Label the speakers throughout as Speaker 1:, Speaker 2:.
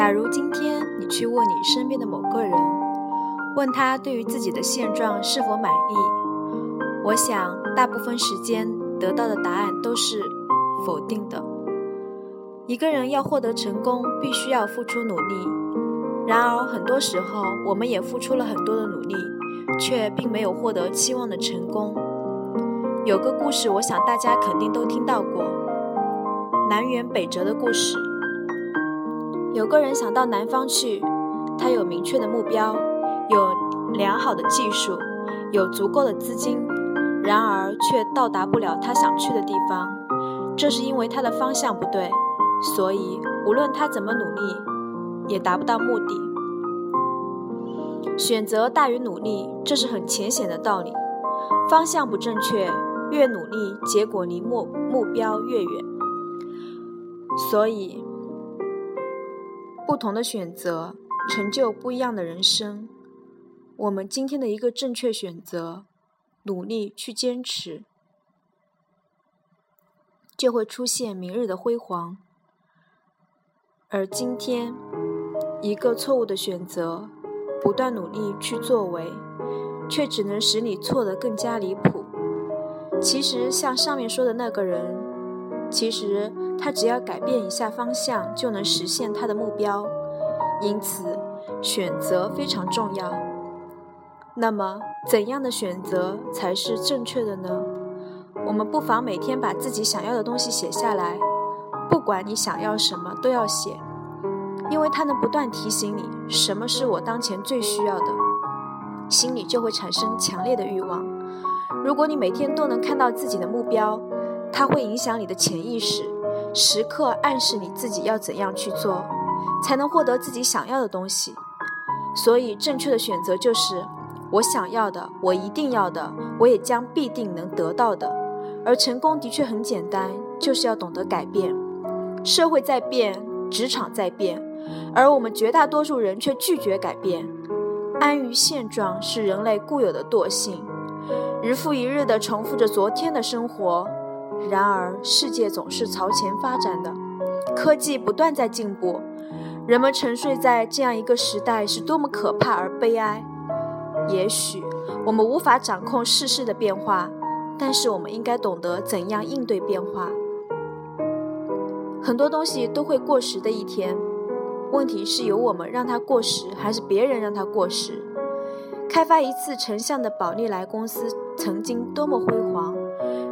Speaker 1: 假如今天你去问你身边的某个人，问他对于自己的现状是否满意，我想大部分时间得到的答案都是否定的。一个人要获得成功，必须要付出努力。然而，很多时候我们也付出了很多的努力，却并没有获得期望的成功。有个故事，我想大家肯定都听到过——南辕北辙的故事。有个人想到南方去，他有明确的目标，有良好的技术，有足够的资金，然而却到达不了他想去的地方。这是因为他的方向不对。所以，无论他怎么努力，也达不到目的。选择大于努力，这是很浅显的道理。方向不正确，越努力，结果离目目标越远。所以，不同的选择，成就不一样的人生。我们今天的一个正确选择，努力去坚持，就会出现明日的辉煌。而今天，一个错误的选择，不断努力去作为，却只能使你错得更加离谱。其实，像上面说的那个人，其实他只要改变一下方向，就能实现他的目标。因此，选择非常重要。那么，怎样的选择才是正确的呢？我们不妨每天把自己想要的东西写下来。不管你想要什么，都要写，因为它能不断提醒你什么是我当前最需要的，心里就会产生强烈的欲望。如果你每天都能看到自己的目标，它会影响你的潜意识，时刻暗示你自己要怎样去做，才能获得自己想要的东西。所以，正确的选择就是我想要的，我一定要的，我也将必定能得到的。而成功的确很简单，就是要懂得改变。社会在变，职场在变，而我们绝大多数人却拒绝改变。安于现状是人类固有的惰性，日复一日地重复着昨天的生活。然而，世界总是朝前发展的，科技不断在进步。人们沉睡在这样一个时代，是多么可怕而悲哀。也许我们无法掌控世事的变化，但是我们应该懂得怎样应对变化。很多东西都会过时的一天，问题是由我们让它过时，还是别人让它过时？开发一次成像的宝丽来公司曾经多么辉煌，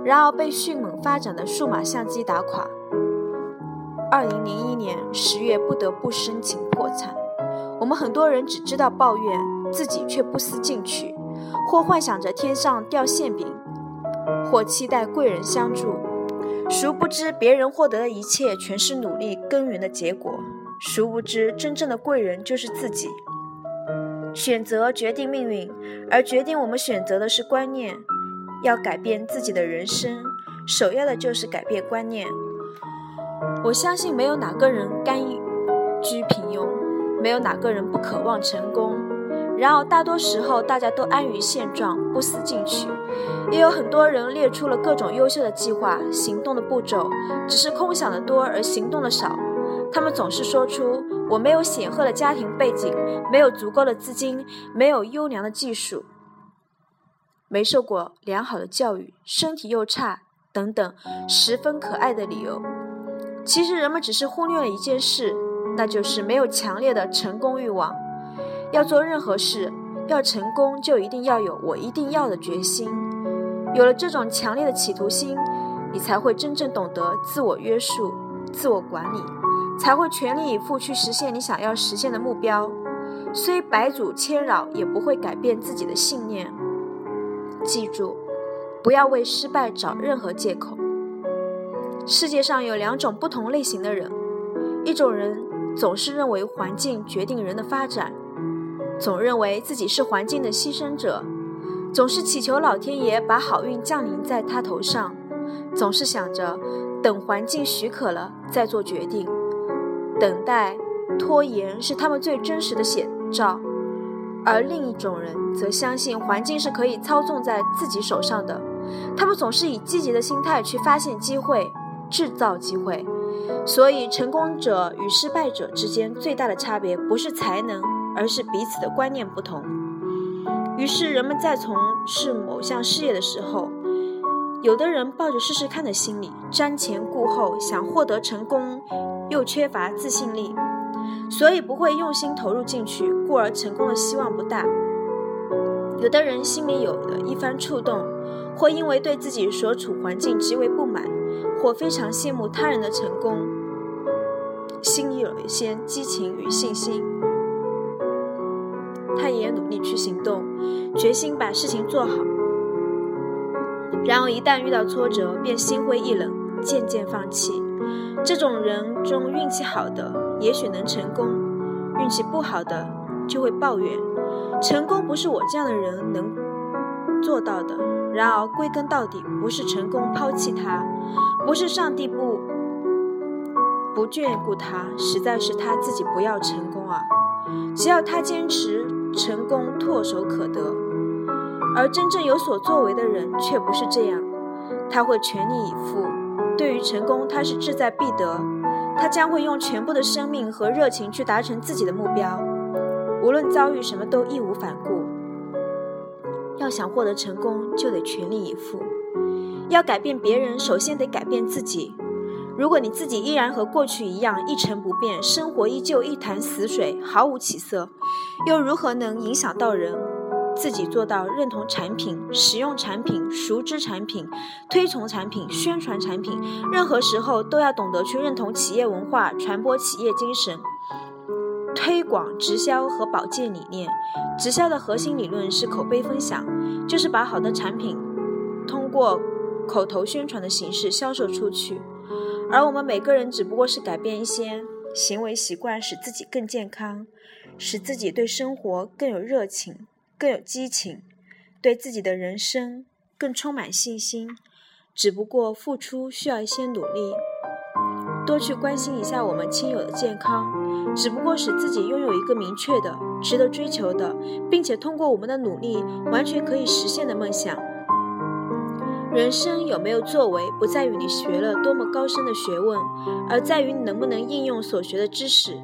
Speaker 1: 然而被迅猛发展的数码相机打垮。二零零一年十月不得不申请破产。我们很多人只知道抱怨，自己却不思进取，或幻想着天上掉馅饼，或期待贵人相助。殊不知，别人获得的一切全是努力耕耘的结果。殊不知，真正的贵人就是自己。选择决定命运，而决定我们选择的是观念。要改变自己的人生，首要的就是改变观念。我相信，没有哪个人甘居平庸，没有哪个人不渴望成功。然而，大多时候大家都安于现状，不思进取。也有很多人列出了各种优秀的计划，行动的步骤，只是空想的多而行动的少。他们总是说出：“我没有显赫的家庭背景，没有足够的资金，没有优良的技术，没受过良好的教育，身体又差，等等，十分可爱的理由。”其实，人们只是忽略了一件事，那就是没有强烈的成功欲望。要做任何事，要成功，就一定要有我一定要的决心。有了这种强烈的企图心，你才会真正懂得自我约束、自我管理，才会全力以赴去实现你想要实现的目标。虽百阻千扰，也不会改变自己的信念。记住，不要为失败找任何借口。世界上有两种不同类型的人：一种人总是认为环境决定人的发展。总认为自己是环境的牺牲者，总是祈求老天爷把好运降临在他头上，总是想着等环境许可了再做决定，等待、拖延是他们最真实的写照。而另一种人则相信环境是可以操纵在自己手上的，他们总是以积极的心态去发现机会、制造机会，所以，成功者与失败者之间最大的差别不是才能，而是彼此的观念不同。于是，人们在从事某项事业的时候，有的人抱着试试看的心理，瞻前顾后，想获得成功，又缺乏自信力，所以不会用心投入进去，故而成功的希望不大。有的人心里有了一番触动，或因为对自己所处环境极为不满，或非常羡慕他人的成功，心里有一些激情与信心，他也努力去行动，决心把事情做好。然而，一旦遇到挫折，便心灰意冷，渐渐放弃。这种人中，运气好的也许能成功，运气不好的就会抱怨。成功不是我这样的人能做到的。然而，归根到底，不是成功抛弃他，不是上帝不不眷顾他，实在是他自己不要成功啊！只要他坚持，成功唾手可得。而真正有所作为的人却不是这样，他会全力以赴。对于成功，他是志在必得，他将会用全部的生命和热情去达成自己的目标，无论遭遇什么都义无反顾。要想获得成功，就得全力以赴。要改变别人，首先得改变自己。如果你自己依然和过去一样一成不变，生活依旧一潭死水，毫无起色，又如何能影响到人？自己做到认同产品、使用产品、熟知产品、推崇产品、宣传产品，任何时候都要懂得去认同企业文化、传播企业精神、推广直销和保健理念。直销的核心理论是口碑分享，就是把好的产品通过口头宣传的形式销售出去。而我们每个人只不过是改变一些行为习惯，使自己更健康，使自己对生活更有热情。更有激情，对自己的人生更充满信心。只不过付出需要一些努力，多去关心一下我们亲友的健康。只不过使自己拥有一个明确的、值得追求的，并且通过我们的努力完全可以实现的梦想。人生有没有作为，不在于你学了多么高深的学问，而在于你能不能应用所学的知识。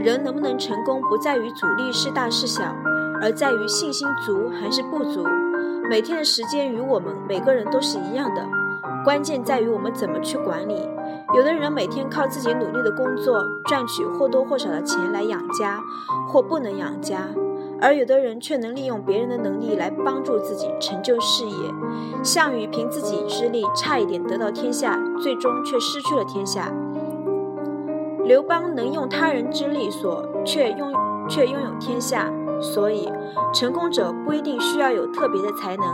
Speaker 1: 人能不能成功，不在于阻力是大是小。而在于信心足还是不足。每天的时间与我们每个人都是一样的，关键在于我们怎么去管理。有的人每天靠自己努力的工作赚取或多或少的钱来养家，或不能养家；而有的人却能利用别人的能力来帮助自己成就事业。项羽凭自己之力差一点得到天下，最终却失去了天下。刘邦能用他人之力所却拥却拥有天下。所以，成功者不一定需要有特别的才能，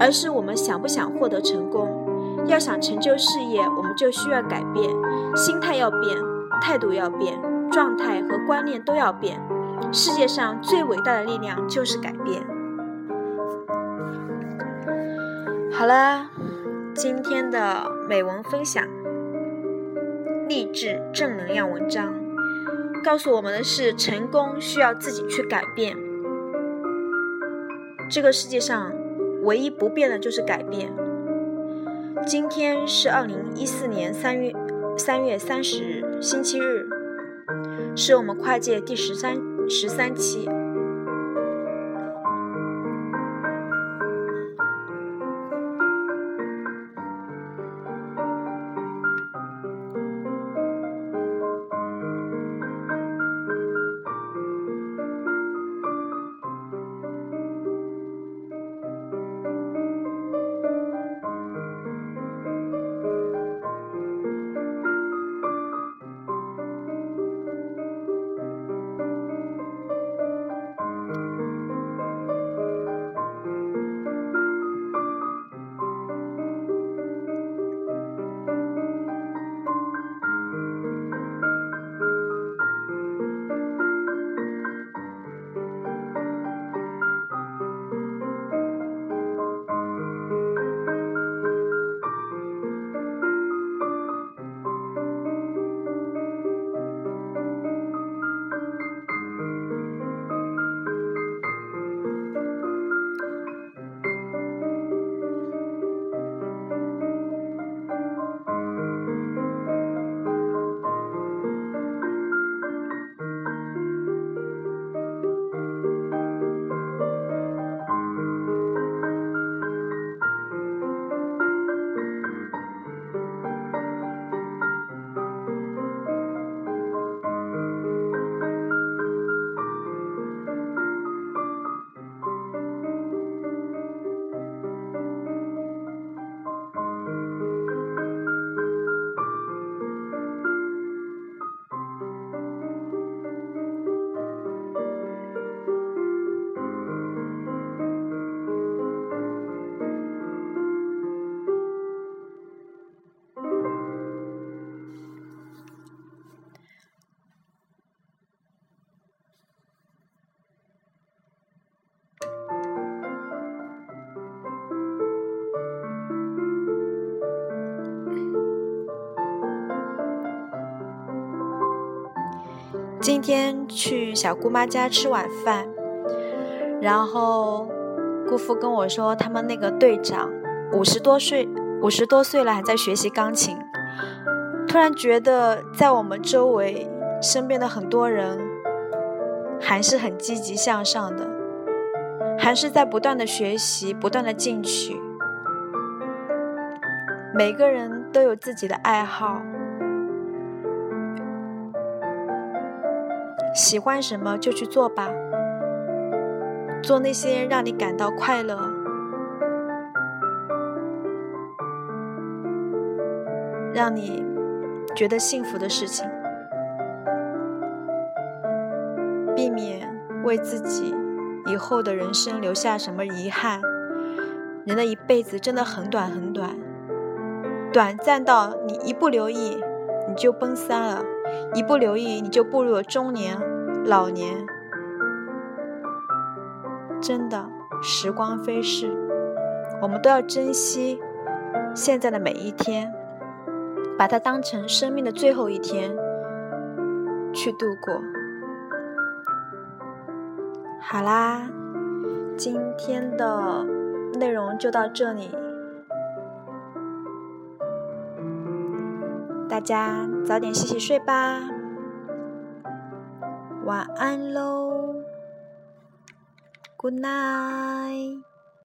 Speaker 1: 而是我们想不想获得成功。要想成就事业，我们就需要改变，心态要变，态度要变，状态和观念都要变。世界上最伟大的力量就是改变。好了，今天的美文分享，励志正能量文章，告诉我们的是：成功需要自己去改变。这个世界上唯一不变的就是改变。今天是二零一四年三月三月三十日，星期日，是我们跨界第十三十三期。今天去小姑妈家吃晚饭，然后姑父跟我说，他们那个队长五十多岁，五十多岁了还在学习钢琴。突然觉得，在我们周围身边的很多人，还是很积极向上的，还是在不断的学习，不断的进取。每个人都有自己的爱好。喜欢什么就去做吧，做那些让你感到快乐、让你觉得幸福的事情，避免为自己以后的人生留下什么遗憾。人的一辈子真的很短很短，短暂到你一不留意你就奔三了，一不留意你就步入了中年。老年，真的时光飞逝，我们都要珍惜现在的每一天，把它当成生命的最后一天去度过。好啦，今天的内容就到这里，大家早点洗洗睡吧。晚安喽，Good night。